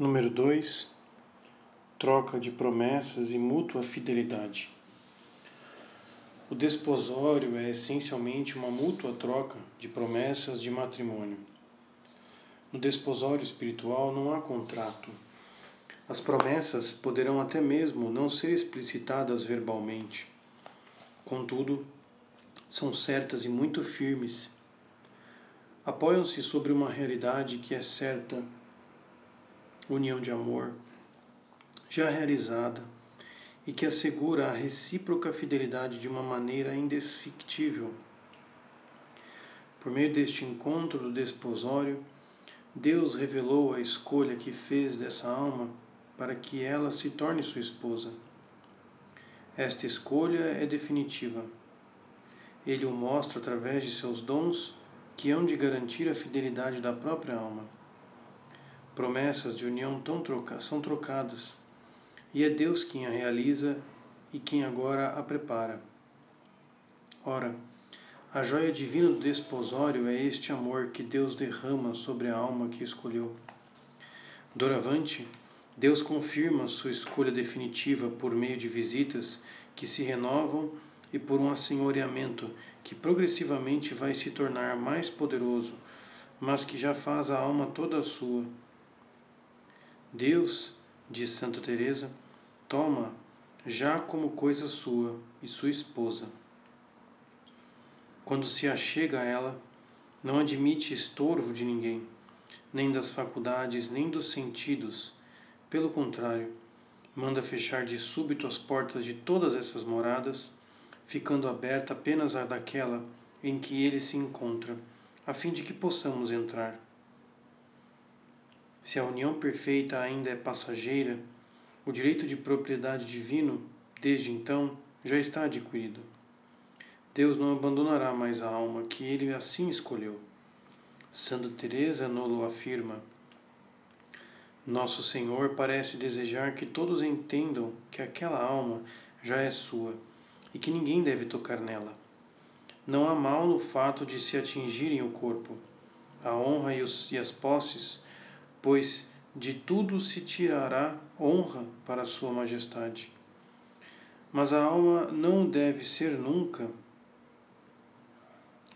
Número 2. Troca de promessas e mútua fidelidade. O desposório é essencialmente uma mútua troca de promessas de matrimônio. No desposório espiritual não há contrato. As promessas poderão até mesmo não ser explicitadas verbalmente. Contudo, são certas e muito firmes. Apoiam-se sobre uma realidade que é certa união de amor já realizada e que assegura a recíproca fidelidade de uma maneira indesfictível. Por meio deste encontro do desposório, Deus revelou a escolha que fez dessa alma para que ela se torne sua esposa. Esta escolha é definitiva. Ele o mostra através de seus dons que hão de garantir a fidelidade da própria alma promessas de união tão troca, são trocadas, e é Deus quem a realiza e quem agora a prepara. Ora, a joia divina do desposório é este amor que Deus derrama sobre a alma que escolheu. Doravante, Deus confirma sua escolha definitiva por meio de visitas que se renovam e por um assenhoreamento que progressivamente vai se tornar mais poderoso, mas que já faz a alma toda sua Deus, diz Santa Teresa, toma já como coisa sua e sua esposa. Quando se achega a ela, não admite estorvo de ninguém, nem das faculdades, nem dos sentidos. Pelo contrário, manda fechar de súbito as portas de todas essas moradas, ficando aberta apenas a daquela em que ele se encontra, a fim de que possamos entrar. Se a união perfeita ainda é passageira, o direito de propriedade divino, desde então, já está adquirido. Deus não abandonará mais a alma que ele assim escolheu. Santa Teresa nolo afirma. Nosso Senhor parece desejar que todos entendam que aquela alma já é sua e que ninguém deve tocar nela. Não há mal no fato de se atingirem o corpo. A honra e, os, e as posses pois de tudo se tirará honra para Sua Majestade. Mas a alma não deve ser nunca.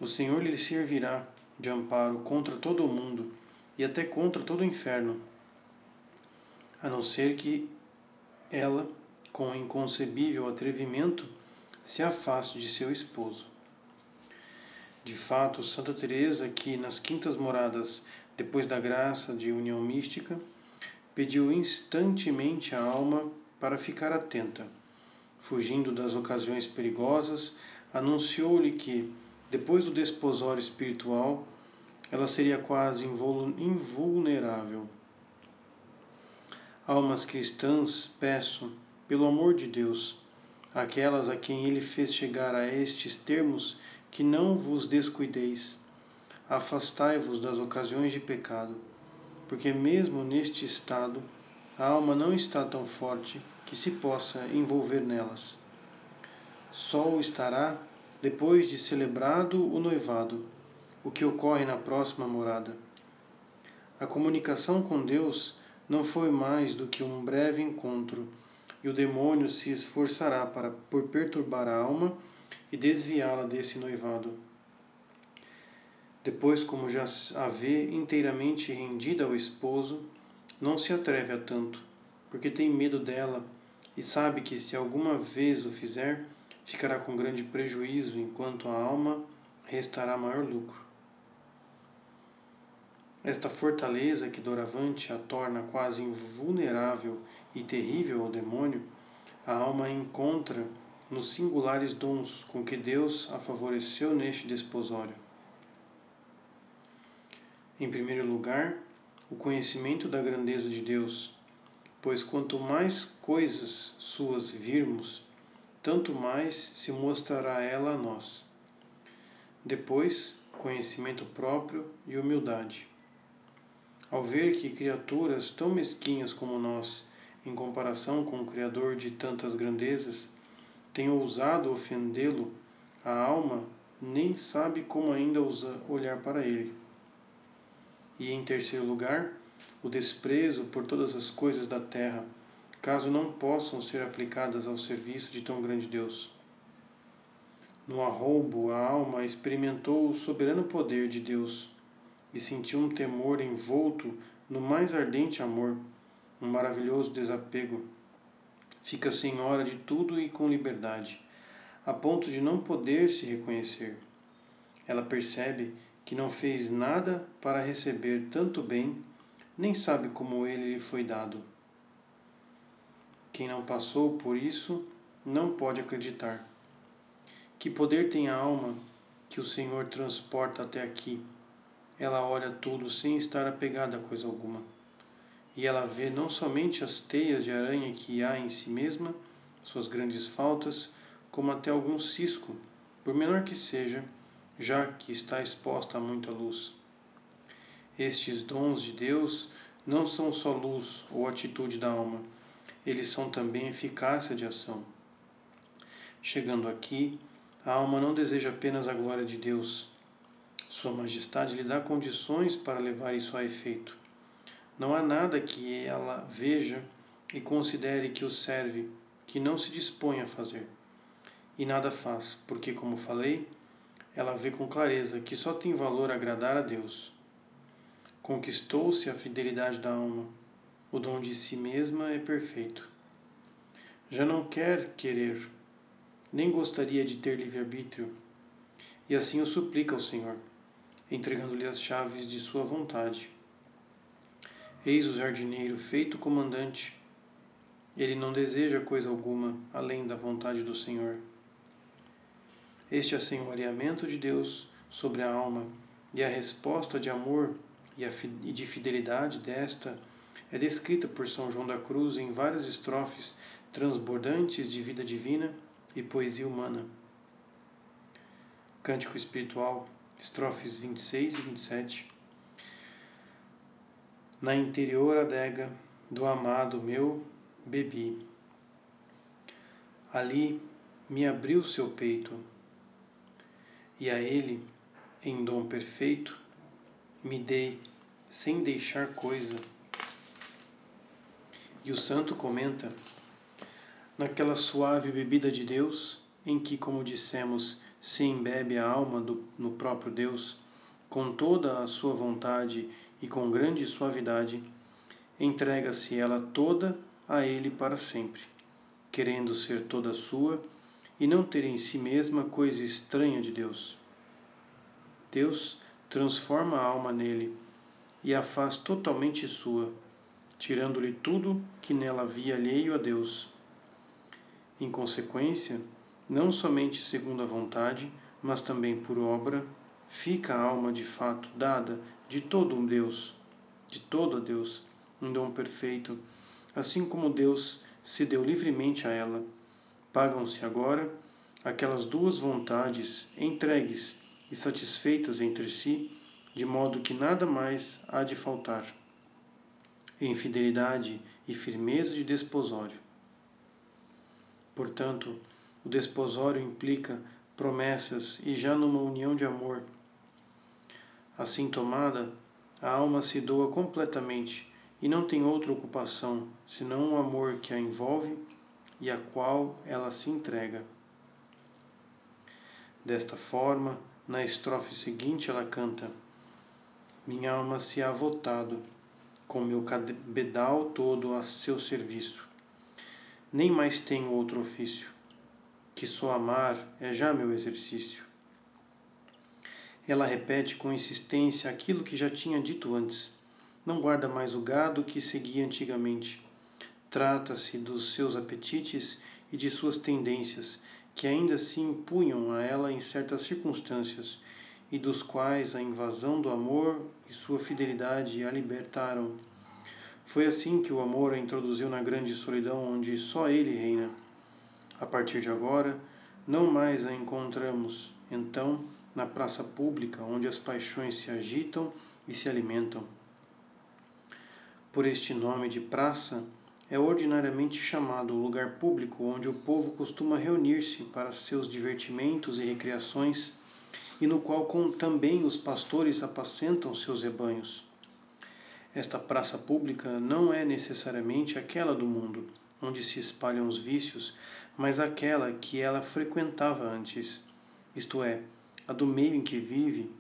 O Senhor lhe servirá de amparo contra todo o mundo e até contra todo o inferno, a não ser que ela, com inconcebível atrevimento, se afaste de seu esposo. De fato, Santa Teresa, que nas quintas moradas depois da graça de união mística, pediu instantemente a alma para ficar atenta. Fugindo das ocasiões perigosas, anunciou-lhe que, depois do desposório espiritual, ela seria quase invulnerável. Almas cristãs, peço, pelo amor de Deus, aquelas a quem ele fez chegar a estes termos, que não vos descuideis afastai-vos das ocasiões de pecado, porque mesmo neste estado a alma não está tão forte que se possa envolver nelas. Só o estará depois de celebrado o noivado, o que ocorre na próxima morada. A comunicação com Deus não foi mais do que um breve encontro, e o demônio se esforçará para por perturbar a alma e desviá-la desse noivado. Depois, como já a vê inteiramente rendida ao esposo, não se atreve a tanto, porque tem medo dela e sabe que se alguma vez o fizer, ficará com grande prejuízo, enquanto a alma restará maior lucro. Esta fortaleza que doravante a torna quase invulnerável e terrível ao demônio, a alma encontra nos singulares dons com que Deus a favoreceu neste desposório. Em primeiro lugar, o conhecimento da grandeza de Deus, pois quanto mais coisas suas virmos, tanto mais se mostrará ela a nós. Depois, conhecimento próprio e humildade. Ao ver que criaturas tão mesquinhas como nós, em comparação com o Criador de tantas grandezas, têm ousado ofendê-lo, a alma nem sabe como ainda olhar para ele. E em terceiro lugar, o desprezo por todas as coisas da terra, caso não possam ser aplicadas ao serviço de tão grande Deus. No arroubo, a alma experimentou o soberano poder de Deus e sentiu um temor envolto no mais ardente amor, um maravilhoso desapego. Fica senhora de tudo e com liberdade, a ponto de não poder se reconhecer. Ela percebe que não fez nada para receber tanto bem, nem sabe como ele lhe foi dado. Quem não passou por isso não pode acreditar. Que poder tem a alma que o Senhor transporta até aqui? Ela olha tudo sem estar apegada a coisa alguma. E ela vê não somente as teias de aranha que há em si mesma, suas grandes faltas, como até algum cisco, por menor que seja, já que está exposta a muita luz. Estes dons de Deus não são só luz ou atitude da alma, eles são também eficácia de ação. Chegando aqui, a alma não deseja apenas a glória de Deus. Sua Majestade lhe dá condições para levar isso a efeito. Não há nada que ela veja e considere que o serve, que não se dispõe a fazer. E nada faz, porque, como falei, ela vê com clareza que só tem valor agradar a Deus. Conquistou-se a fidelidade da alma. O dom de si mesma é perfeito. Já não quer querer, nem gostaria de ter livre-arbítrio. E assim o suplica ao Senhor, entregando-lhe as chaves de sua vontade. Eis o jardineiro feito comandante. Ele não deseja coisa alguma além da vontade do Senhor. Este assenhoreamento de Deus sobre a alma e a resposta de amor e de fidelidade desta é descrita por São João da Cruz em várias estrofes transbordantes de vida divina e poesia humana. Cântico Espiritual, estrofes 26 e 27. Na interior adega do amado meu bebi. Ali me abriu seu peito e a ele, em dom perfeito, me dei sem deixar coisa. E o santo comenta: naquela suave bebida de Deus, em que, como dissemos, se embebe a alma do, no próprio Deus, com toda a sua vontade e com grande suavidade, entrega-se ela toda a Ele para sempre, querendo ser toda sua e não ter em si mesma coisa estranha de Deus. Deus transforma a alma nele e a faz totalmente sua, tirando-lhe tudo que nela havia alheio a Deus. Em consequência, não somente segundo a vontade, mas também por obra, fica a alma de fato dada de todo um Deus, de todo a Deus, um dom perfeito, assim como Deus se deu livremente a ela Pagam-se agora aquelas duas vontades entregues e satisfeitas entre si, de modo que nada mais há de faltar. Em fidelidade e firmeza de desposório. Portanto, o desposório implica promessas e já numa união de amor. Assim tomada, a alma se doa completamente e não tem outra ocupação senão o amor que a envolve e a qual ela se entrega. Desta forma, na estrofe seguinte ela canta: Minha alma se ha votado, com meu cabedal todo a seu serviço. Nem mais tenho outro ofício, que só amar é já meu exercício. Ela repete com insistência aquilo que já tinha dito antes. Não guarda mais o gado que seguia antigamente Trata-se dos seus apetites e de suas tendências, que ainda se impunham a ela em certas circunstâncias, e dos quais a invasão do amor e sua fidelidade a libertaram. Foi assim que o amor a introduziu na grande solidão onde só ele reina. A partir de agora, não mais a encontramos, então, na praça pública, onde as paixões se agitam e se alimentam. Por este nome de praça, é ordinariamente chamado o lugar público onde o povo costuma reunir-se para seus divertimentos e recreações e no qual também os pastores apacentam seus rebanhos. Esta praça pública não é necessariamente aquela do mundo, onde se espalham os vícios, mas aquela que ela frequentava antes, isto é, a do meio em que vive,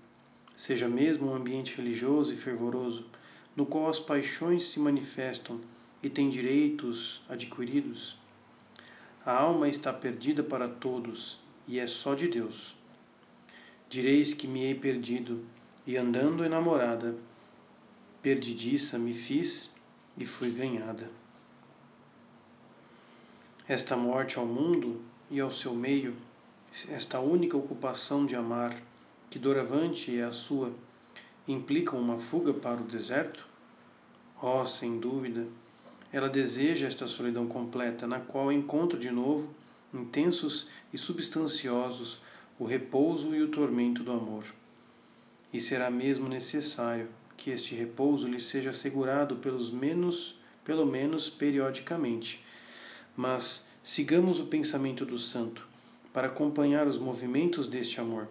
seja mesmo um ambiente religioso e fervoroso, no qual as paixões se manifestam e têm direitos adquiridos. A alma está perdida para todos e é só de Deus. Direis que me hei perdido, e andando enamorada, perdidiça me fiz e fui ganhada. Esta morte ao mundo e ao seu meio, esta única ocupação de amar, que doravante é a sua, implicam uma fuga para o deserto? Oh, sem dúvida, ela deseja esta solidão completa, na qual encontra de novo, intensos e substanciosos, o repouso e o tormento do amor. E será mesmo necessário que este repouso lhe seja assegurado pelos menos, pelo menos periodicamente. Mas sigamos o pensamento do santo para acompanhar os movimentos deste amor.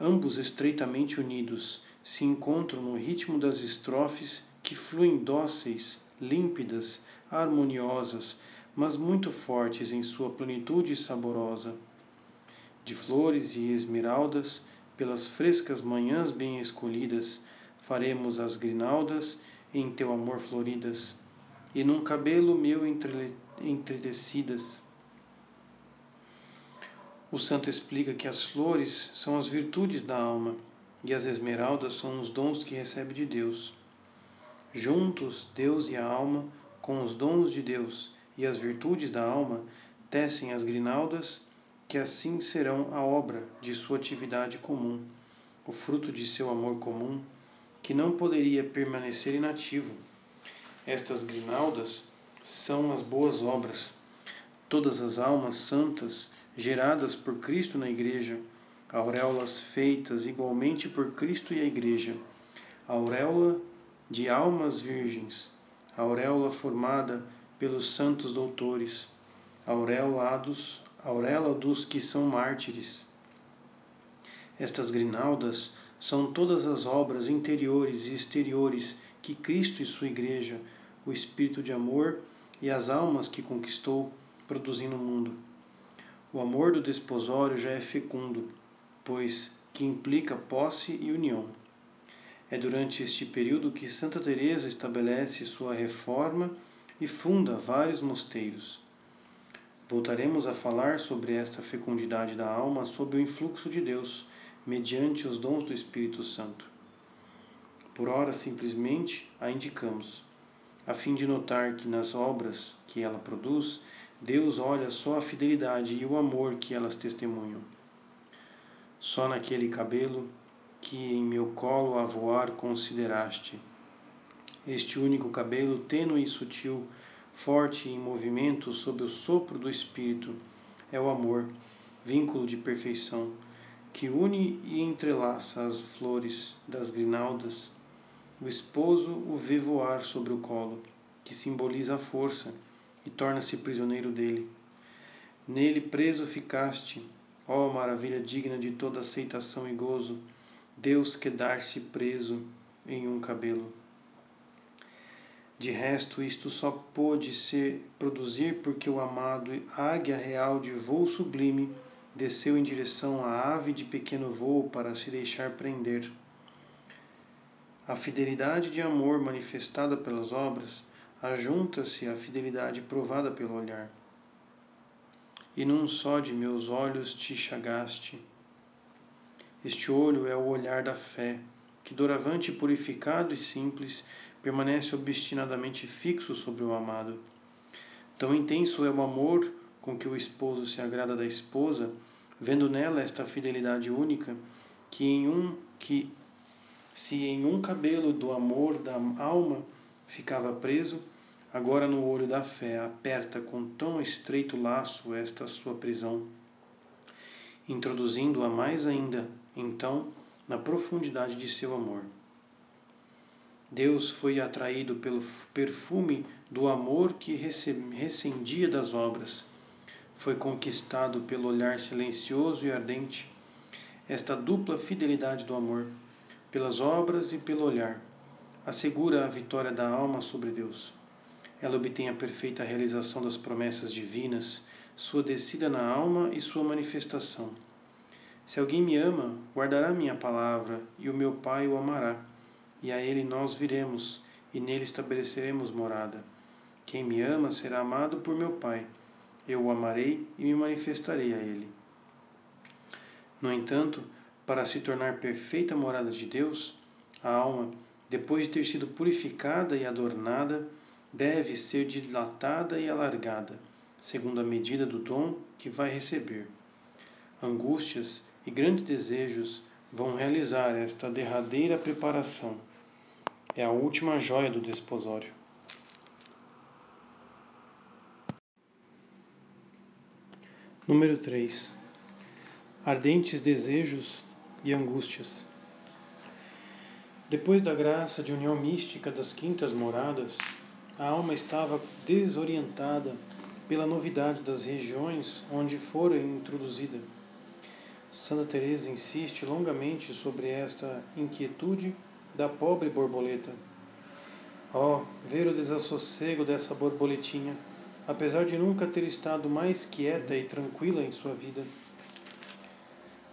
Ambos estreitamente unidos se encontram no ritmo das estrofes que fluem dóceis, límpidas, harmoniosas, mas muito fortes em sua plenitude saborosa. De flores e esmeraldas, pelas frescas manhãs bem escolhidas, faremos as grinaldas em teu amor floridas, e num cabelo meu entretecidas. O santo explica que as flores são as virtudes da alma e as esmeraldas são os dons que recebe de Deus. Juntos, Deus e a alma, com os dons de Deus e as virtudes da alma, tecem as grinaldas, que assim serão a obra de sua atividade comum, o fruto de seu amor comum, que não poderia permanecer inativo. Estas grinaldas são as boas obras, todas as almas santas geradas por Cristo na Igreja, auréolas feitas igualmente por Cristo e a Igreja, auréola de almas virgens, auréola formada pelos santos doutores, auréolados, auréola dos que são mártires. Estas grinaldas são todas as obras interiores e exteriores que Cristo e sua Igreja, o Espírito de amor e as almas que conquistou, produzem no mundo. O amor do desposório já é fecundo, pois que implica posse e união. É durante este período que Santa Teresa estabelece sua reforma e funda vários mosteiros. Voltaremos a falar sobre esta fecundidade da alma sob o influxo de Deus, mediante os dons do Espírito Santo. Por ora, simplesmente a indicamos, a fim de notar que nas obras que ela produz, Deus olha só a fidelidade e o amor que elas testemunham. Só naquele cabelo que em meu colo a voar consideraste. Este único cabelo tênue e sutil, forte em movimento sob o sopro do Espírito, é o amor, vínculo de perfeição, que une e entrelaça as flores das grinaldas. O esposo o vê voar sobre o colo, que simboliza a força, e torna-se prisioneiro dele. Nele preso ficaste, ó maravilha digna de toda aceitação e gozo, Deus quedar-se preso em um cabelo. De resto, isto só pôde ser produzir porque o amado águia real de voo sublime desceu em direção à ave de pequeno voo para se deixar prender. A fidelidade de amor manifestada pelas obras ajunta-se à fidelidade provada pelo olhar. E num só de meus olhos te chagaste este olho é o olhar da fé, que, doravante purificado e simples, permanece obstinadamente fixo sobre o amado. Tão intenso é o amor com que o esposo se agrada da esposa, vendo nela esta fidelidade única, que em um que se em um cabelo do amor da alma ficava preso, agora no olho da fé aperta com tão estreito laço esta sua prisão, introduzindo-a mais ainda então na profundidade de seu amor. Deus foi atraído pelo perfume do amor que recendia das obras. Foi conquistado pelo olhar silencioso e ardente. Esta dupla fidelidade do amor, pelas obras e pelo olhar, assegura a vitória da alma sobre Deus. Ela obtém a perfeita realização das promessas divinas, sua descida na alma e sua manifestação. Se alguém me ama, guardará minha palavra, e o meu Pai o amará, e a ele nós viremos, e nele estabeleceremos morada. Quem me ama será amado por meu Pai. Eu o amarei e me manifestarei a ele. No entanto, para se tornar perfeita morada de Deus, a alma, depois de ter sido purificada e adornada, deve ser dilatada e alargada, segundo a medida do dom que vai receber. Angústias e grandes desejos vão realizar esta derradeira preparação. É a última joia do desposório. Número 3. Ardentes desejos e angústias. Depois da graça de união mística das quintas moradas, a alma estava desorientada pela novidade das regiões onde fora introduzida. Santa Teresa insiste longamente sobre esta inquietude da pobre borboleta. Oh, ver o desassossego dessa borboletinha, apesar de nunca ter estado mais quieta e tranquila em sua vida.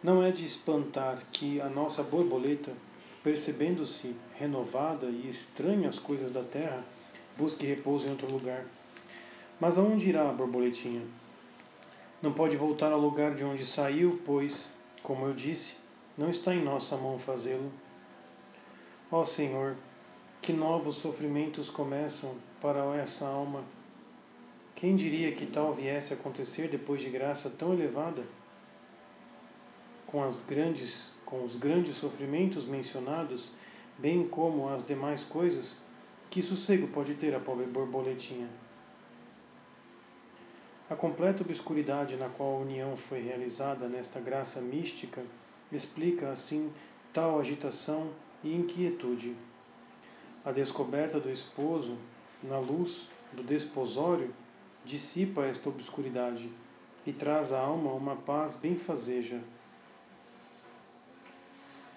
Não é de espantar que a nossa borboleta, percebendo-se renovada e estranha às coisas da terra, busque repouso em outro lugar. Mas aonde irá a borboletinha? Não pode voltar ao lugar de onde saiu, pois, como eu disse, não está em nossa mão fazê-lo. Ó Senhor, que novos sofrimentos começam para essa alma. Quem diria que tal viesse a acontecer depois de graça tão elevada? com, as grandes, com os grandes sofrimentos mencionados, bem como as demais coisas, que sossego pode ter a pobre borboletinha? A completa obscuridade na qual a união foi realizada nesta graça mística explica, assim, tal agitação e inquietude. A descoberta do esposo, na luz do desposório, dissipa esta obscuridade e traz à alma uma paz benfazeja.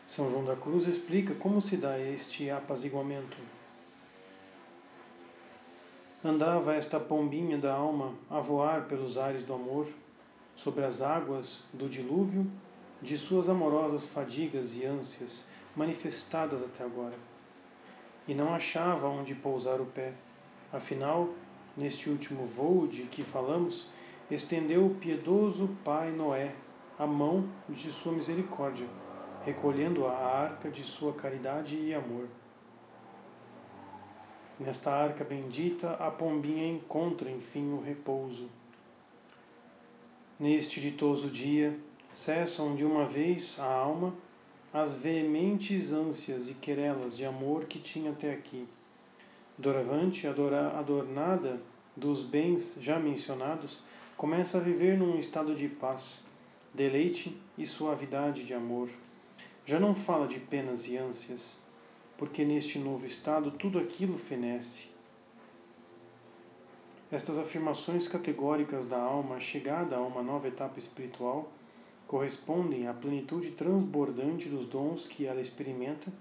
São João da Cruz explica como se dá este apaziguamento. Andava esta pombinha da alma a voar pelos ares do amor, sobre as águas do dilúvio de suas amorosas fadigas e ânsias manifestadas até agora, e não achava onde pousar o pé. Afinal, neste último voo de que falamos, estendeu o piedoso Pai Noé a mão de sua misericórdia recolhendo a arca de sua caridade e amor. Nesta arca bendita, a pombinha encontra enfim o repouso. Neste ditoso dia, cessam de uma vez a alma as veementes ânsias e querelas de amor que tinha até aqui. Doravante, adornada dos bens já mencionados, começa a viver num estado de paz, deleite e suavidade de amor. Já não fala de penas e ânsias, porque neste novo estado tudo aquilo fenece. Estas afirmações categóricas da alma chegada a uma nova etapa espiritual correspondem à plenitude transbordante dos dons que ela experimenta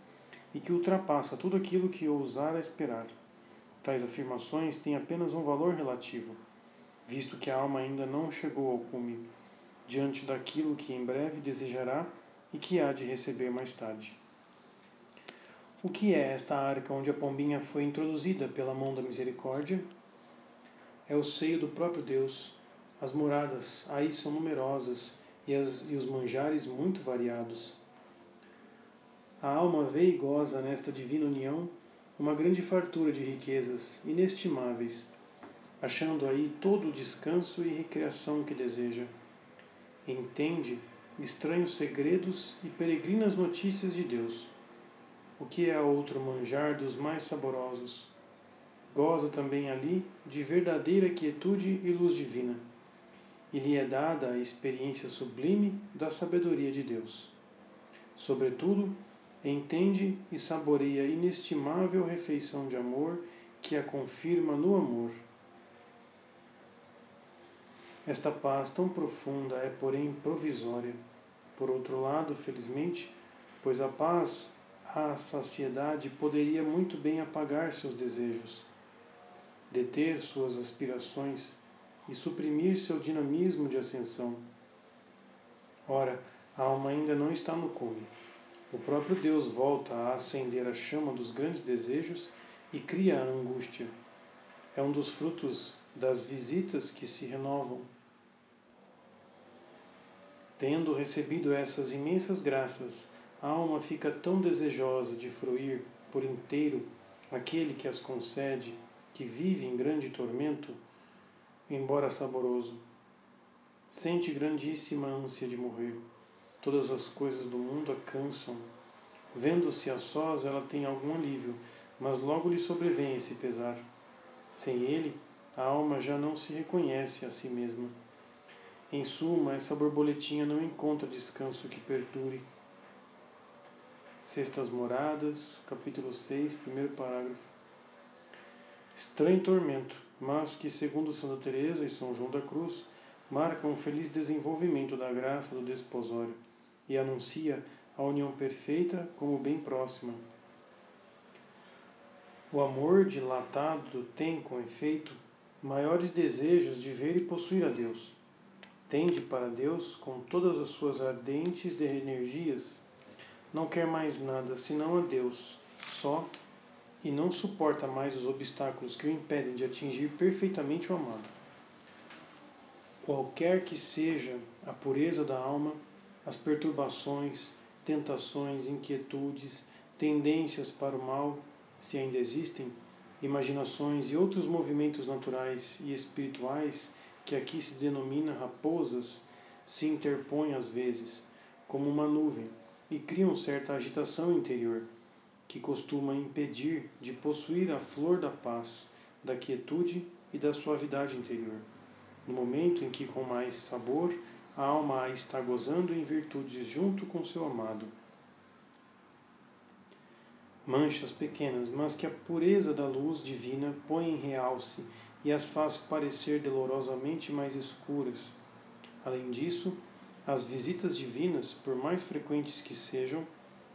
e que ultrapassa tudo aquilo que ousara esperar. Tais afirmações têm apenas um valor relativo, visto que a alma ainda não chegou ao cume, diante daquilo que em breve desejará e que há de receber mais tarde. O que é esta arca onde a pombinha foi introduzida pela mão da misericórdia? É o seio do próprio Deus. As moradas aí são numerosas e, as, e os manjares muito variados. A alma vê e goza nesta divina união uma grande fartura de riquezas inestimáveis, achando aí todo o descanso e recreação que deseja. Entende estranhos segredos e peregrinas notícias de Deus. O que é outro manjar dos mais saborosos? Goza também ali de verdadeira quietude e luz divina, e lhe é dada a experiência sublime da sabedoria de Deus. Sobretudo, entende e saboreia inestimável refeição de amor que a confirma no amor. Esta paz tão profunda é, porém, provisória por outro lado, felizmente, pois a paz a saciedade poderia muito bem apagar seus desejos, deter suas aspirações e suprimir seu dinamismo de ascensão. Ora, a alma ainda não está no cume. O próprio Deus volta a acender a chama dos grandes desejos e cria a angústia. É um dos frutos das visitas que se renovam. Tendo recebido essas imensas graças, a alma fica tão desejosa de fruir por inteiro aquele que as concede, que vive em grande tormento, embora saboroso. Sente grandíssima ânsia de morrer. Todas as coisas do mundo a cansam. Vendo-se a sós, ela tem algum alívio, mas logo lhe sobrevém esse pesar. Sem ele, a alma já não se reconhece a si mesma. Em suma, essa borboletinha não encontra descanso que perdure. Sextas Moradas, capítulo 6, primeiro parágrafo. Estranho tormento, mas que, segundo Santa Teresa e São João da Cruz, marca um feliz desenvolvimento da graça do desposório e anuncia a união perfeita como bem próxima. O amor dilatado tem, com efeito, maiores desejos de ver e possuir a Deus. Tende para Deus com todas as suas ardentes energias. Não quer mais nada senão a Deus, só, e não suporta mais os obstáculos que o impedem de atingir perfeitamente o amado. Qualquer que seja a pureza da alma, as perturbações, tentações, inquietudes, tendências para o mal, se ainda existem, imaginações e outros movimentos naturais e espirituais que aqui se denomina raposas, se interpõem às vezes, como uma nuvem, e criam certa agitação interior, que costuma impedir de possuir a flor da paz, da quietude e da suavidade interior no momento em que com mais sabor a alma a está gozando em virtudes junto com seu amado. Manchas pequenas, mas que a pureza da luz divina põe em realce e as faz parecer dolorosamente mais escuras. Além disso, as visitas divinas, por mais frequentes que sejam,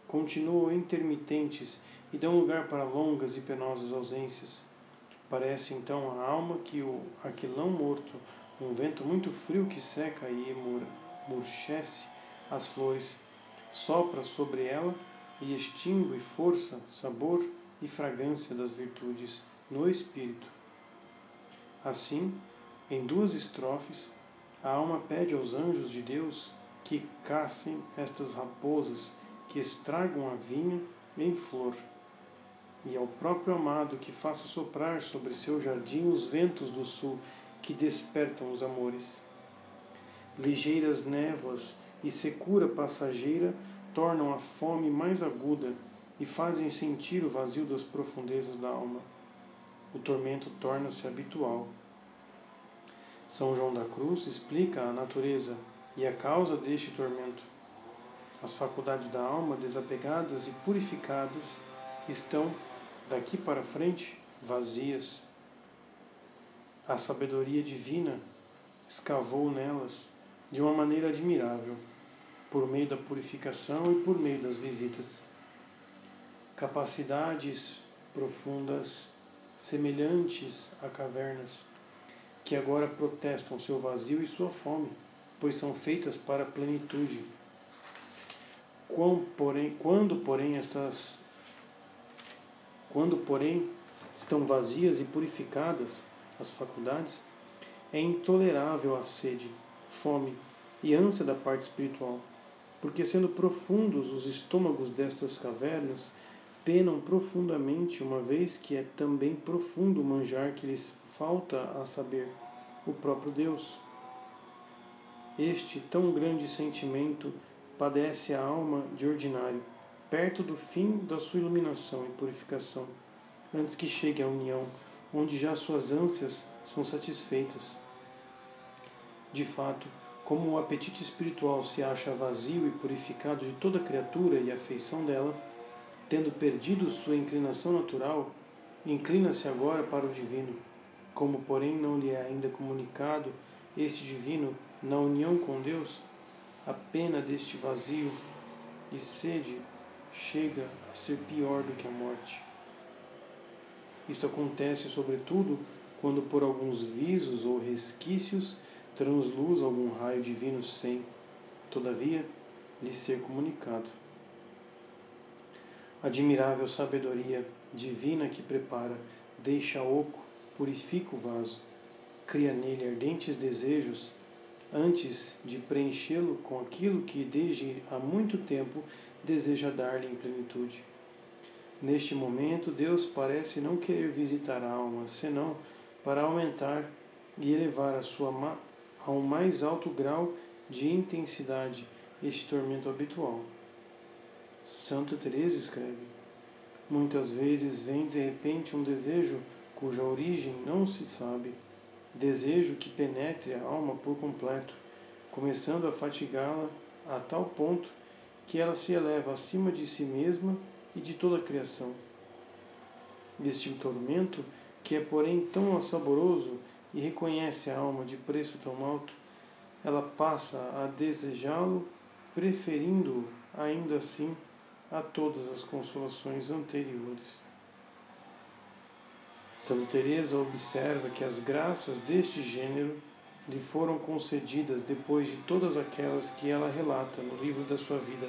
continuam intermitentes e dão lugar para longas e penosas ausências. Parece então a alma que o aquilão morto um vento muito frio que seca e murchece as flores, sopra sobre ela e extingue força, sabor e fragrância das virtudes no espírito. Assim, em duas estrofes, a alma pede aos anjos de Deus que caçem estas raposas que estragam a vinha em flor, e ao próprio amado que faça soprar sobre seu jardim os ventos do sul que despertam os amores. Ligeiras névoas e secura passageira tornam a fome mais aguda e fazem sentir o vazio das profundezas da alma. O tormento torna-se habitual. São João da Cruz explica a natureza e a causa deste tormento. As faculdades da alma, desapegadas e purificadas, estão, daqui para frente, vazias a sabedoria divina escavou nelas de uma maneira admirável, por meio da purificação e por meio das visitas. Capacidades profundas, semelhantes a cavernas, que agora protestam seu vazio e sua fome, pois são feitas para a plenitude. Quando, porém, estas quando, porém, estão vazias e purificadas, as faculdades, é intolerável a sede, fome e ânsia da parte espiritual, porque sendo profundos os estômagos destas cavernas, penam profundamente, uma vez que é também profundo o manjar que lhes falta a saber, o próprio Deus. Este tão grande sentimento padece a alma de ordinário, perto do fim da sua iluminação e purificação, antes que chegue à união onde já suas ânsias são satisfeitas. De fato, como o apetite espiritual se acha vazio e purificado de toda criatura e afeição dela, tendo perdido sua inclinação natural, inclina-se agora para o divino. Como, porém, não lhe é ainda comunicado este divino na união com Deus, a pena deste vazio e sede chega a ser pior do que a morte. Isto acontece, sobretudo, quando por alguns visos ou resquícios transluz algum raio divino sem, todavia, lhe ser comunicado. Admirável sabedoria divina que prepara, deixa oco, purifica o vaso, cria nele ardentes desejos, antes de preenchê-lo com aquilo que desde há muito tempo deseja dar-lhe em plenitude. Neste momento, Deus parece não querer visitar a alma, senão para aumentar e elevar a sua a um mais alto grau de intensidade este tormento habitual. Santa Teresa escreve: Muitas vezes vem de repente um desejo cuja origem não se sabe, desejo que penetre a alma por completo, começando a fatigá-la a tal ponto que ela se eleva acima de si mesma e de toda a criação. Este tormento, que é porém tão saboroso e reconhece a alma de preço tão alto, ela passa a desejá-lo, preferindo-o ainda assim a todas as consolações anteriores. Santa Teresa observa que as graças deste gênero lhe foram concedidas depois de todas aquelas que ela relata no livro da sua vida.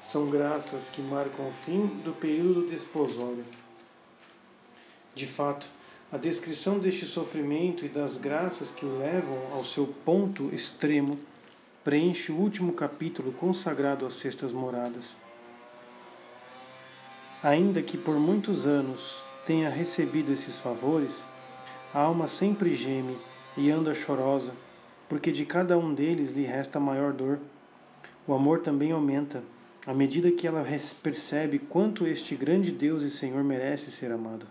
São graças que marcam o fim do período desposório. De fato, a descrição deste sofrimento e das graças que o levam ao seu ponto extremo preenche o último capítulo consagrado às sextas moradas. Ainda que por muitos anos tenha recebido esses favores, a alma sempre geme e anda chorosa, porque de cada um deles lhe resta maior dor. O amor também aumenta, à medida que ela percebe quanto este grande Deus e Senhor merece ser amado.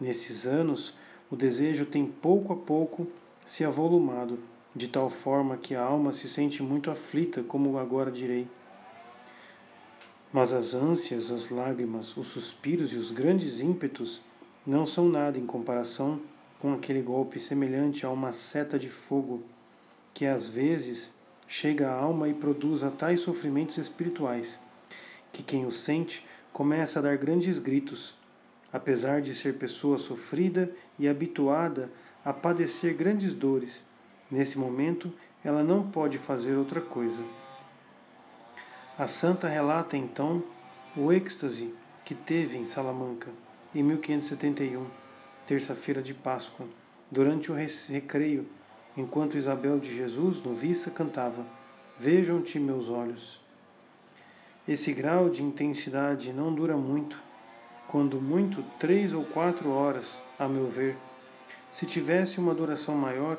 Nesses anos, o desejo tem pouco a pouco se avolumado de tal forma que a alma se sente muito aflita, como agora direi. Mas as ânsias, as lágrimas, os suspiros e os grandes ímpetos não são nada em comparação com aquele golpe semelhante a uma seta de fogo que às vezes chega à alma e produz a tais sofrimentos espirituais que quem o sente começa a dar grandes gritos, apesar de ser pessoa sofrida e habituada a padecer grandes dores Nesse momento, ela não pode fazer outra coisa. A santa relata então o êxtase que teve em Salamanca em 1571, terça-feira de Páscoa, durante o recreio, enquanto Isabel de Jesus, noviça, cantava: Vejam-te meus olhos. Esse grau de intensidade não dura muito, quando muito três ou quatro horas, a meu ver. Se tivesse uma duração maior,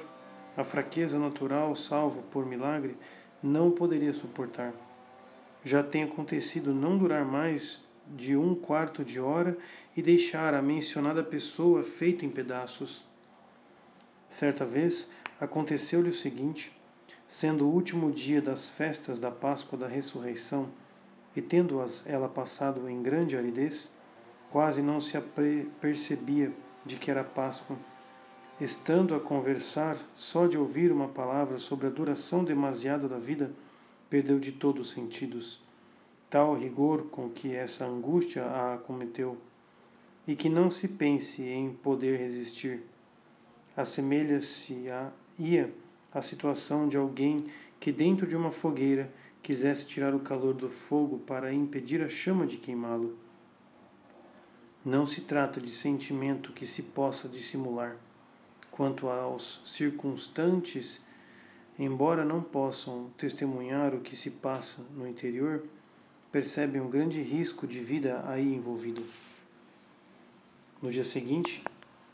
a fraqueza natural, salvo por milagre, não poderia suportar. Já tem acontecido não durar mais de um quarto de hora e deixar a mencionada pessoa feita em pedaços. Certa vez aconteceu-lhe o seguinte: sendo o último dia das festas da Páscoa da Ressurreição, e tendo-as ela passado em grande aridez, quase não se percebia de que era Páscoa estando a conversar, só de ouvir uma palavra sobre a duração demasiada da vida, perdeu de todos os sentidos. Tal rigor com que essa angústia a acometeu, e que não se pense em poder resistir. Assemelha-se a ia a situação de alguém que dentro de uma fogueira quisesse tirar o calor do fogo para impedir a chama de queimá-lo. Não se trata de sentimento que se possa dissimular Quanto aos circunstantes, embora não possam testemunhar o que se passa no interior, percebem um grande risco de vida aí envolvido. No dia seguinte,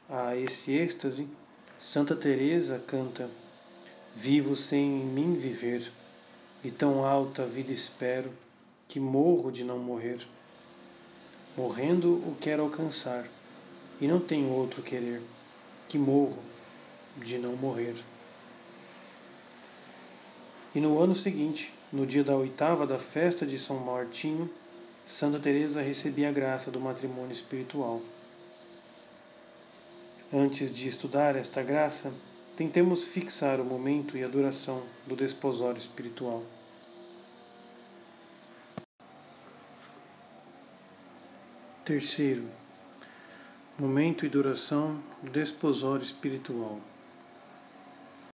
a esse êxtase, Santa Teresa canta: Vivo sem em mim viver, e tão alta vida espero que morro de não morrer. Morrendo o quero alcançar, e não tenho outro querer, que morro de não morrer. E no ano seguinte, no dia da oitava da festa de São Martinho, Santa Teresa recebia a graça do matrimônio espiritual. Antes de estudar esta graça, tentemos fixar o momento e a duração do desposório espiritual. Terceiro, momento e duração do desposório espiritual.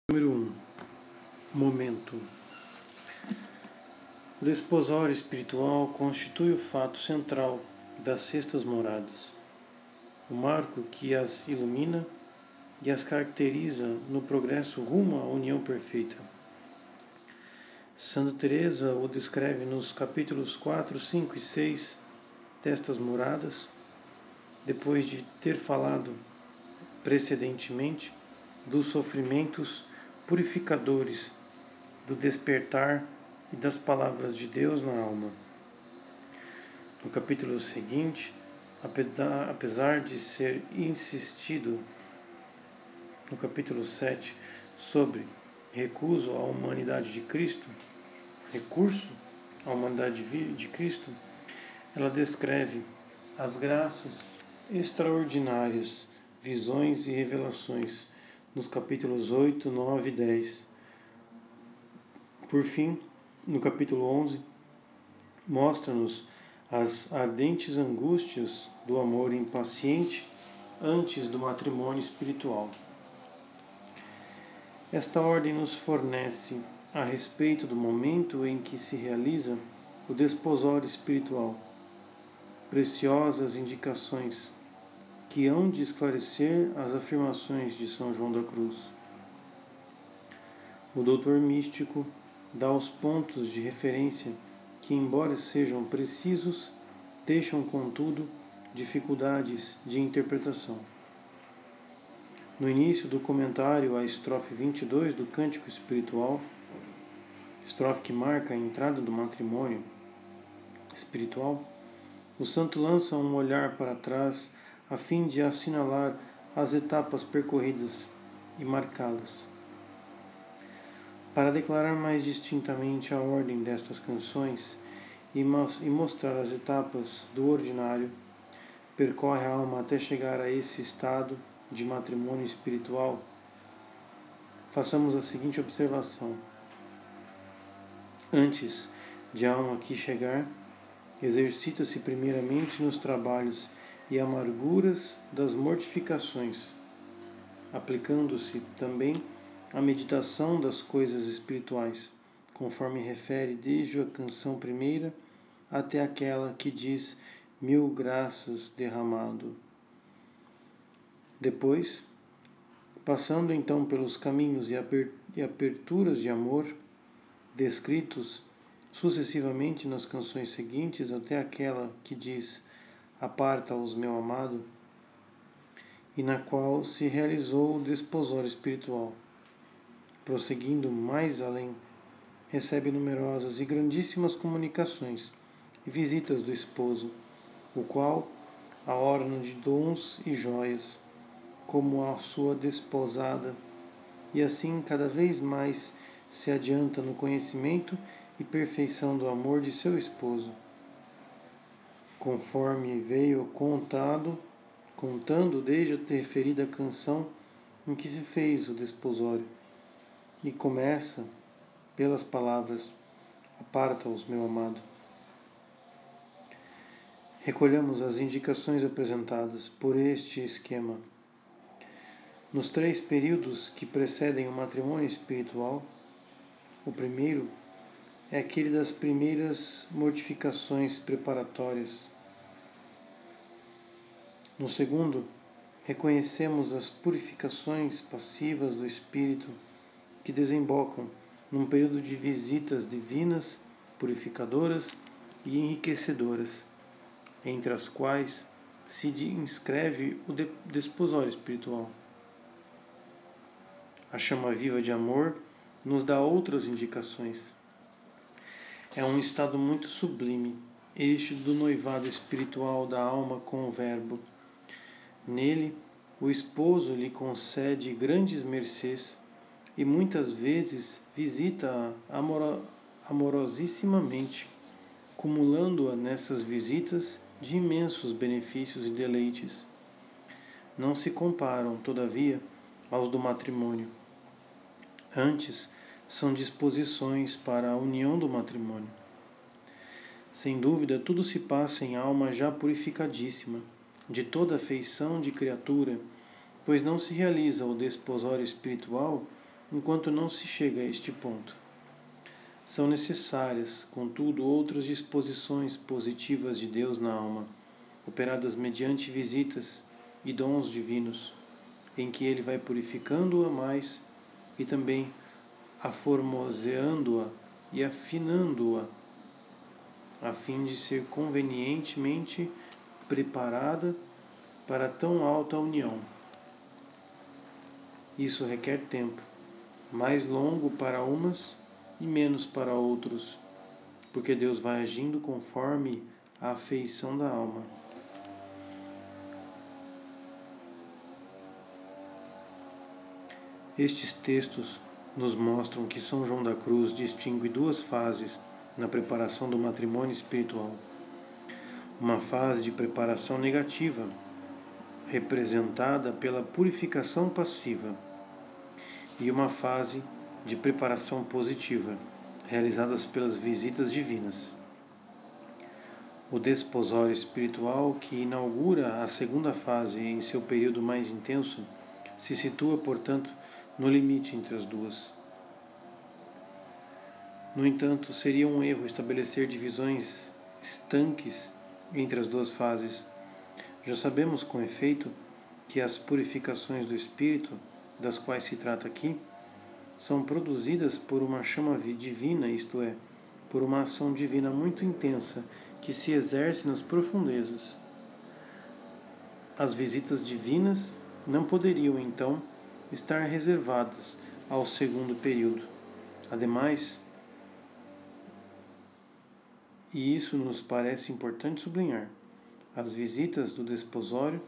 Número 1. Um, momento. O desposório espiritual constitui o fato central das sextas moradas, o marco que as ilumina e as caracteriza no progresso rumo à união perfeita. Santa Teresa o descreve nos capítulos 4, 5 e 6 destas moradas, depois de ter falado precedentemente dos sofrimentos purificadores, do despertar e das palavras de Deus na alma. No capítulo seguinte, apesar de ser insistido no capítulo 7 sobre recuso à humanidade de Cristo, recurso à humanidade de Cristo, ela descreve as graças extraordinárias, visões e revelações nos capítulos 8, 9 e 10. Por fim, no capítulo 11, mostra-nos as ardentes angústias do amor impaciente antes do matrimônio espiritual. Esta ordem nos fornece, a respeito do momento em que se realiza o desposório espiritual, preciosas indicações que hão de esclarecer as afirmações de São João da Cruz. O doutor místico dá os pontos de referência que, embora sejam precisos, deixam, contudo, dificuldades de interpretação. No início do comentário à estrofe 22 do Cântico Espiritual, estrofe que marca a entrada do matrimônio espiritual, o santo lança um olhar para trás a fim de assinalar as etapas percorridas e marcá-las. Para declarar mais distintamente a ordem destas canções e mostrar as etapas do ordinário, percorre a alma até chegar a esse estado de matrimônio espiritual, façamos a seguinte observação. Antes de a alma aqui chegar, exercita-se primeiramente nos trabalhos e amarguras das mortificações, aplicando-se também à meditação das coisas espirituais, conforme refere desde a canção primeira até aquela que diz mil graças derramado. Depois, passando então pelos caminhos e aberturas de amor descritos sucessivamente nas canções seguintes até aquela que diz Aparta-os, meu amado, e na qual se realizou o desposório espiritual. Prosseguindo mais além, recebe numerosas e grandíssimas comunicações e visitas do esposo, o qual a orna de dons e joias, como a sua desposada, e assim cada vez mais se adianta no conhecimento e perfeição do amor de seu esposo. Conforme veio contado, contando desde a referida canção em que se fez o desposório, e começa pelas palavras: Aparta-os, meu amado. Recolhamos as indicações apresentadas por este esquema nos três períodos que precedem o matrimônio espiritual, o primeiro é aquele das primeiras mortificações preparatórias. No segundo, reconhecemos as purificações passivas do espírito que desembocam num período de visitas divinas, purificadoras e enriquecedoras, entre as quais se inscreve o desposório espiritual. A chama viva de amor nos dá outras indicações. É um estado muito sublime, este do noivado espiritual da alma com o Verbo. Nele, o esposo lhe concede grandes mercês e muitas vezes visita-a amoro amorosissimamente, cumulando-a nessas visitas de imensos benefícios e deleites. Não se comparam, todavia, aos do matrimônio Antes, são disposições para a união do matrimônio. Sem dúvida, tudo se passa em alma já purificadíssima, de toda feição de criatura, pois não se realiza o desposório espiritual enquanto não se chega a este ponto. São necessárias, contudo, outras disposições positivas de Deus na alma, operadas mediante visitas e dons divinos, em que Ele vai purificando-a mais e também aformoseando-a e afinando-a a fim de ser convenientemente preparada para tão alta união. Isso requer tempo, mais longo para umas e menos para outros, porque Deus vai agindo conforme a afeição da alma. Estes textos nos mostram que São João da Cruz distingue duas fases na preparação do matrimônio espiritual. Uma fase de preparação negativa, representada pela purificação passiva, e uma fase de preparação positiva, realizadas pelas visitas divinas. O desposório espiritual, que inaugura a segunda fase em seu período mais intenso, se situa, portanto, no limite entre as duas. No entanto, seria um erro estabelecer divisões estanques entre as duas fases. Já sabemos com efeito que as purificações do espírito, das quais se trata aqui, são produzidas por uma chama divina, isto é, por uma ação divina muito intensa que se exerce nas profundezas. As visitas divinas não poderiam, então, estar reservadas ao segundo período. Ademais, e isso nos parece importante sublinhar. As visitas do desposório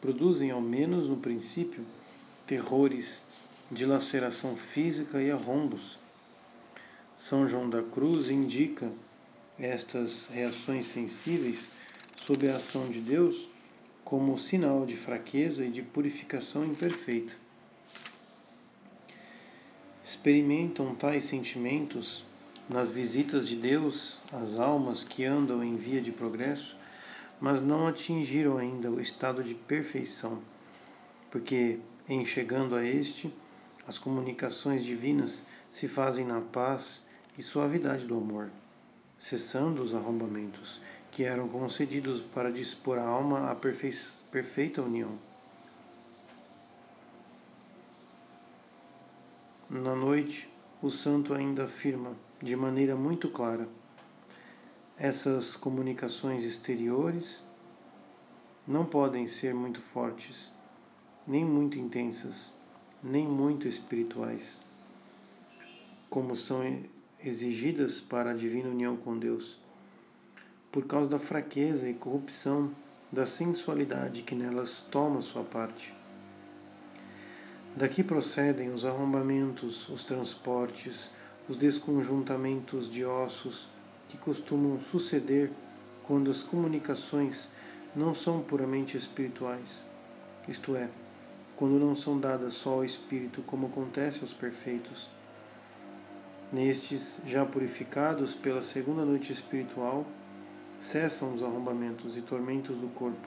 produzem, ao menos no princípio, terrores de laceração física e arrombos. São João da Cruz indica estas reações sensíveis sob a ação de Deus como sinal de fraqueza e de purificação imperfeita. Experimentam tais sentimentos nas visitas de Deus às almas que andam em via de progresso, mas não atingiram ainda o estado de perfeição, porque, em chegando a este, as comunicações divinas se fazem na paz e suavidade do amor, cessando os arrombamentos que eram concedidos para dispor a alma à perfeita união. Na noite, o santo ainda afirma de maneira muito clara. Essas comunicações exteriores não podem ser muito fortes, nem muito intensas, nem muito espirituais, como são exigidas para a divina união com Deus, por causa da fraqueza e corrupção da sensualidade que nelas toma sua parte. Daqui procedem os arrombamentos, os transportes, os desconjuntamentos de ossos que costumam suceder quando as comunicações não são puramente espirituais, isto é, quando não são dadas só ao espírito, como acontece aos perfeitos. Nestes, já purificados pela segunda noite espiritual, cessam os arrombamentos e tormentos do corpo,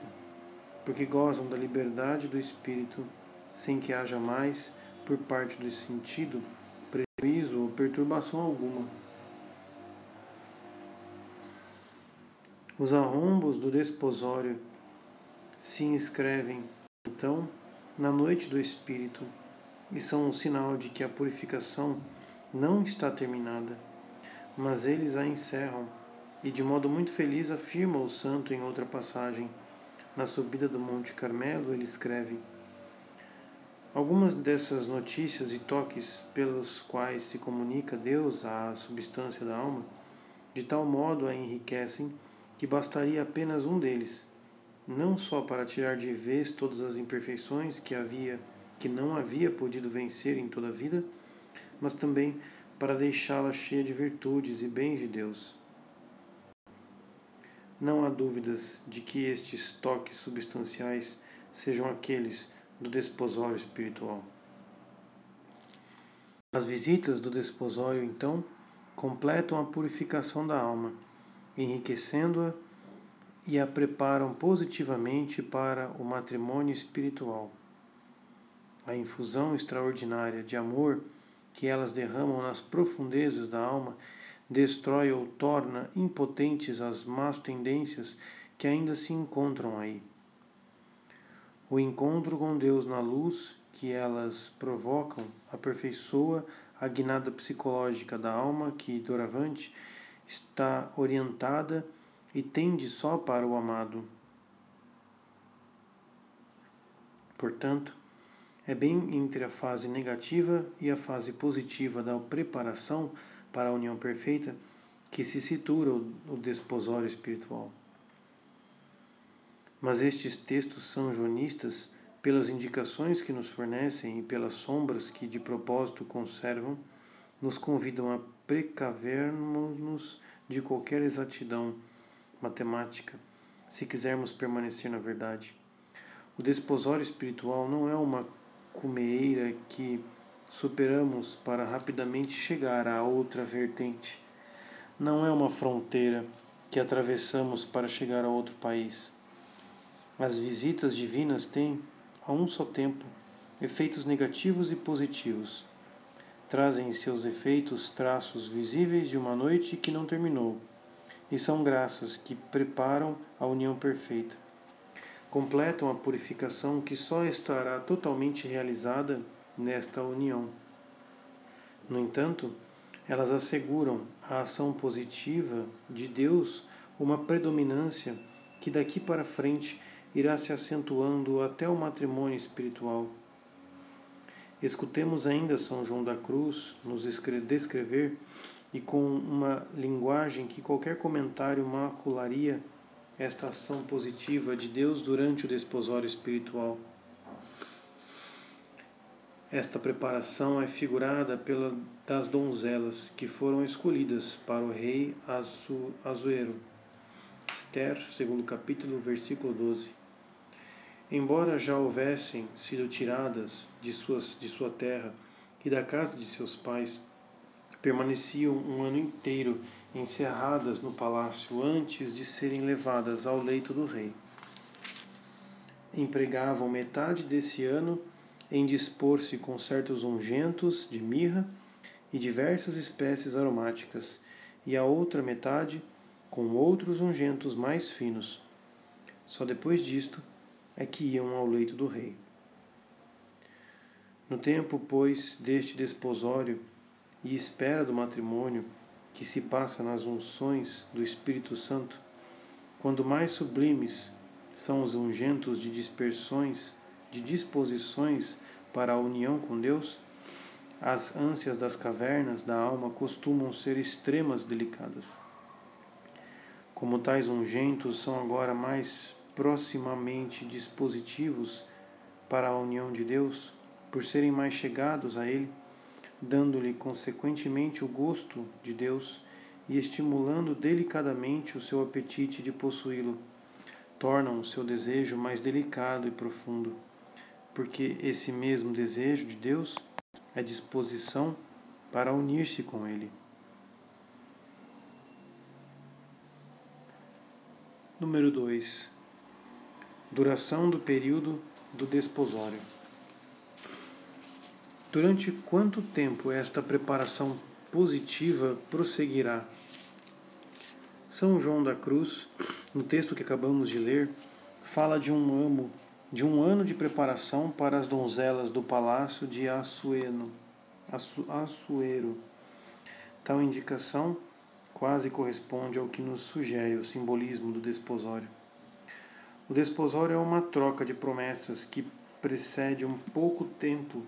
porque gozam da liberdade do espírito, sem que haja mais, por parte do sentido, prejuízo ou perturbação alguma. Os arrombos do desposório se inscrevem, então, na noite do Espírito e são um sinal de que a purificação não está terminada, mas eles a encerram e, de modo muito feliz, afirma o santo em outra passagem. Na subida do Monte Carmelo, ele escreve. Algumas dessas notícias e toques pelos quais se comunica Deus à substância da alma, de tal modo a enriquecem que bastaria apenas um deles, não só para tirar de vez todas as imperfeições que havia que não havia podido vencer em toda a vida, mas também para deixá-la cheia de virtudes e bens de Deus. Não há dúvidas de que estes toques substanciais sejam aqueles do desposório espiritual. As visitas do desposório, então, completam a purificação da alma enriquecendo-a e a preparam positivamente para o matrimônio espiritual. A infusão extraordinária de amor que elas derramam nas profundezas da alma destrói ou torna impotentes as más tendências que ainda se encontram aí. O encontro com Deus na luz que elas provocam aperfeiçoa a guinada psicológica da alma que, doravante, está orientada e tende só para o amado. Portanto, é bem entre a fase negativa e a fase positiva da preparação para a união perfeita que se situa o desposório espiritual. Mas estes textos são joanistas, pelas indicações que nos fornecem e pelas sombras que de propósito conservam, nos convidam a precavermos-nos de qualquer exatidão matemática, se quisermos permanecer na verdade. O desposório espiritual não é uma cumeira que superamos para rapidamente chegar à outra vertente. Não é uma fronteira que atravessamos para chegar a outro país. As visitas divinas têm, a um só tempo, efeitos negativos e positivos. Trazem em seus efeitos traços visíveis de uma noite que não terminou, e são graças que preparam a união perfeita. Completam a purificação que só estará totalmente realizada nesta união. No entanto, elas asseguram a ação positiva de Deus uma predominância que daqui para frente irá se acentuando até o matrimônio espiritual. Escutemos ainda São João da Cruz nos descrever e com uma linguagem que qualquer comentário macularia esta ação positiva de Deus durante o desposório espiritual. Esta preparação é figurada pela das donzelas que foram escolhidas para o rei Azu, Azuero. Esther, segundo capítulo, versículo 12. Embora já houvessem sido tiradas de, suas, de sua terra e da casa de seus pais, permaneciam um ano inteiro encerradas no palácio antes de serem levadas ao leito do rei. Empregavam metade desse ano em dispor-se com certos ungentos de mirra e diversas espécies aromáticas, e a outra metade com outros ungentos mais finos. Só depois disto é que iam ao leito do rei. No tempo, pois, deste desposório e espera do matrimônio que se passa nas unções do Espírito Santo, quando mais sublimes são os ungentos de dispersões, de disposições para a união com Deus, as ânsias das cavernas da alma costumam ser extremas delicadas. Como tais ungentos são agora mais proximamente dispositivos para a união de Deus, por serem mais chegados a Ele, dando-lhe consequentemente o gosto de Deus e estimulando delicadamente o seu apetite de possuí-lo, tornam o seu desejo mais delicado e profundo porque esse mesmo desejo de Deus é disposição para unir-se com Ele. Número 2. Duração do período do desposório. Durante quanto tempo esta preparação positiva prosseguirá? São João da Cruz, no texto que acabamos de ler, fala de um amo de um ano de preparação para as donzelas do palácio de Assueno, Assuero. Tal indicação quase corresponde ao que nos sugere o simbolismo do desposório. O desposório é uma troca de promessas que precede um pouco tempo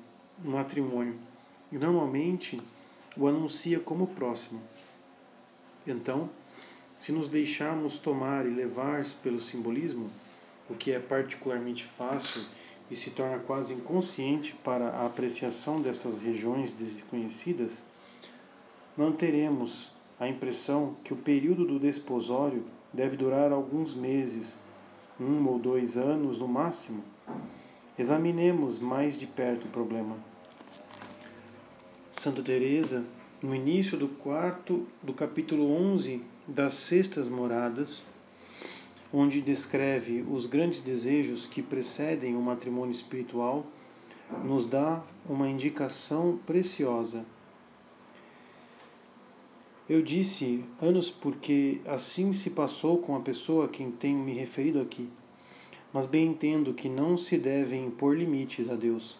no matrimônio e normalmente o anuncia como próximo. Então, se nos deixarmos tomar e levar pelo simbolismo, o que é particularmente fácil e se torna quase inconsciente para a apreciação dessas regiões desconhecidas, manteremos a impressão que o período do desposório deve durar alguns meses, um ou dois anos no máximo. Examinemos mais de perto o problema. Santa Teresa, no início do quarto do capítulo 11 das sextas moradas, onde descreve os grandes desejos que precedem o matrimônio espiritual, nos dá uma indicação preciosa. Eu disse anos porque assim se passou com a pessoa a quem tenho me referido aqui. Mas bem entendo que não se devem impor limites a Deus,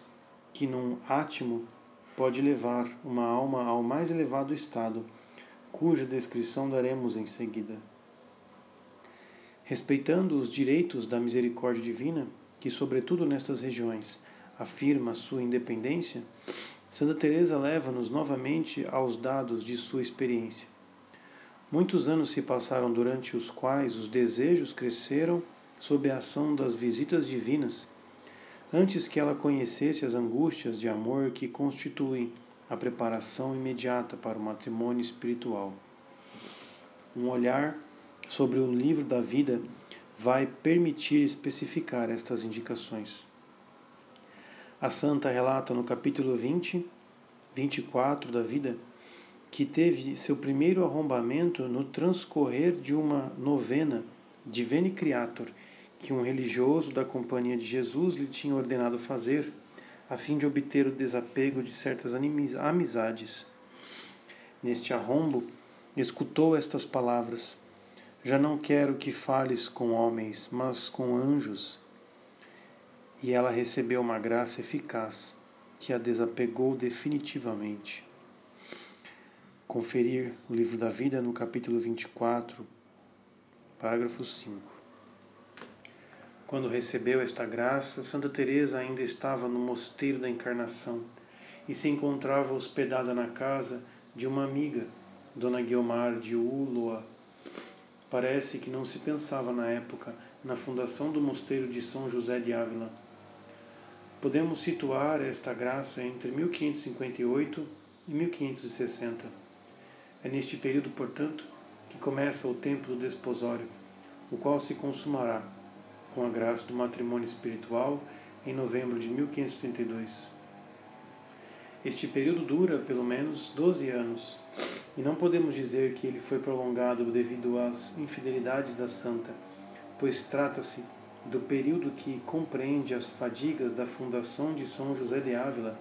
que num átimo pode levar uma alma ao mais elevado estado, cuja descrição daremos em seguida. Respeitando os direitos da misericórdia divina, que sobretudo nestas regiões afirma sua independência, Santa Teresa leva-nos novamente aos dados de sua experiência. Muitos anos se passaram durante os quais os desejos cresceram sob a ação das visitas divinas, antes que ela conhecesse as angústias de amor que constituem a preparação imediata para o matrimônio espiritual. Um olhar sobre o livro da vida vai permitir especificar estas indicações. A santa relata no capítulo 20, 24 da vida, que teve seu primeiro arrombamento no transcorrer de uma novena de Veni Creator que um religioso da Companhia de Jesus lhe tinha ordenado fazer, a fim de obter o desapego de certas amizades. Neste arrombo, escutou estas palavras: Já não quero que fales com homens, mas com anjos. E ela recebeu uma graça eficaz que a desapegou definitivamente. Conferir o livro da vida no capítulo 24, parágrafo 5. Quando recebeu esta graça, Santa Teresa ainda estava no mosteiro da Encarnação e se encontrava hospedada na casa de uma amiga, Dona Guiomar de Ulloa. Parece que não se pensava na época na fundação do mosteiro de São José de Ávila. Podemos situar esta graça entre 1558 e 1560. É neste período, portanto, que começa o tempo do desposório, o qual se consumará com a graça do matrimônio espiritual em novembro de 1532. Este período dura pelo menos 12 anos, e não podemos dizer que ele foi prolongado devido às infidelidades da santa, pois trata-se do período que compreende as fadigas da fundação de São José de Ávila,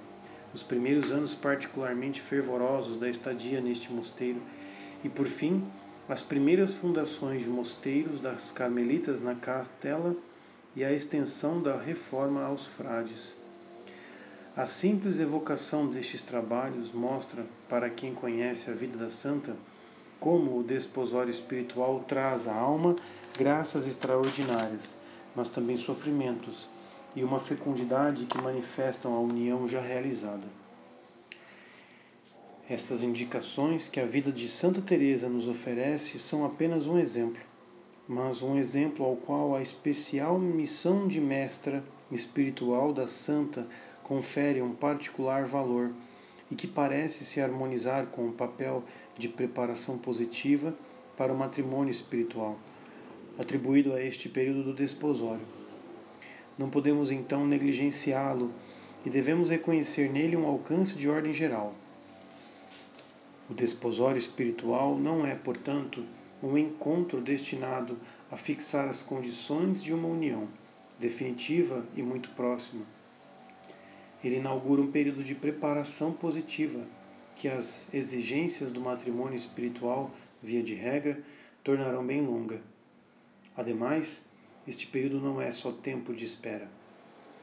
os primeiros anos particularmente fervorosos da estadia neste mosteiro, e por fim, as primeiras fundações de mosteiros das carmelitas na Castela e a extensão da reforma aos frades. A simples evocação destes trabalhos mostra, para quem conhece a vida da santa, como o desposório espiritual traz à alma graças extraordinárias, mas também sofrimentos e uma fecundidade que manifestam a união já realizada. Estas indicações que a vida de Santa Teresa nos oferece são apenas um exemplo, mas um exemplo ao qual a especial missão de mestra espiritual da santa confere um particular valor e que parece se harmonizar com o papel de preparação positiva para o matrimônio espiritual, atribuído a este período do desposório. Não podemos então negligenciá-lo e devemos reconhecer nele um alcance de ordem geral o desposório espiritual não é, portanto, um encontro destinado a fixar as condições de uma união definitiva e muito próxima. Ele inaugura um período de preparação positiva que as exigências do matrimônio espiritual, via de regra, tornarão bem longa. Ademais, este período não é só tempo de espera.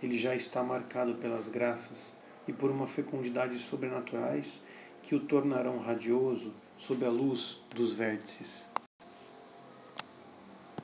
Ele já está marcado pelas graças e por uma fecundidade sobrenaturais que o tornarão radioso sob a luz dos vértices.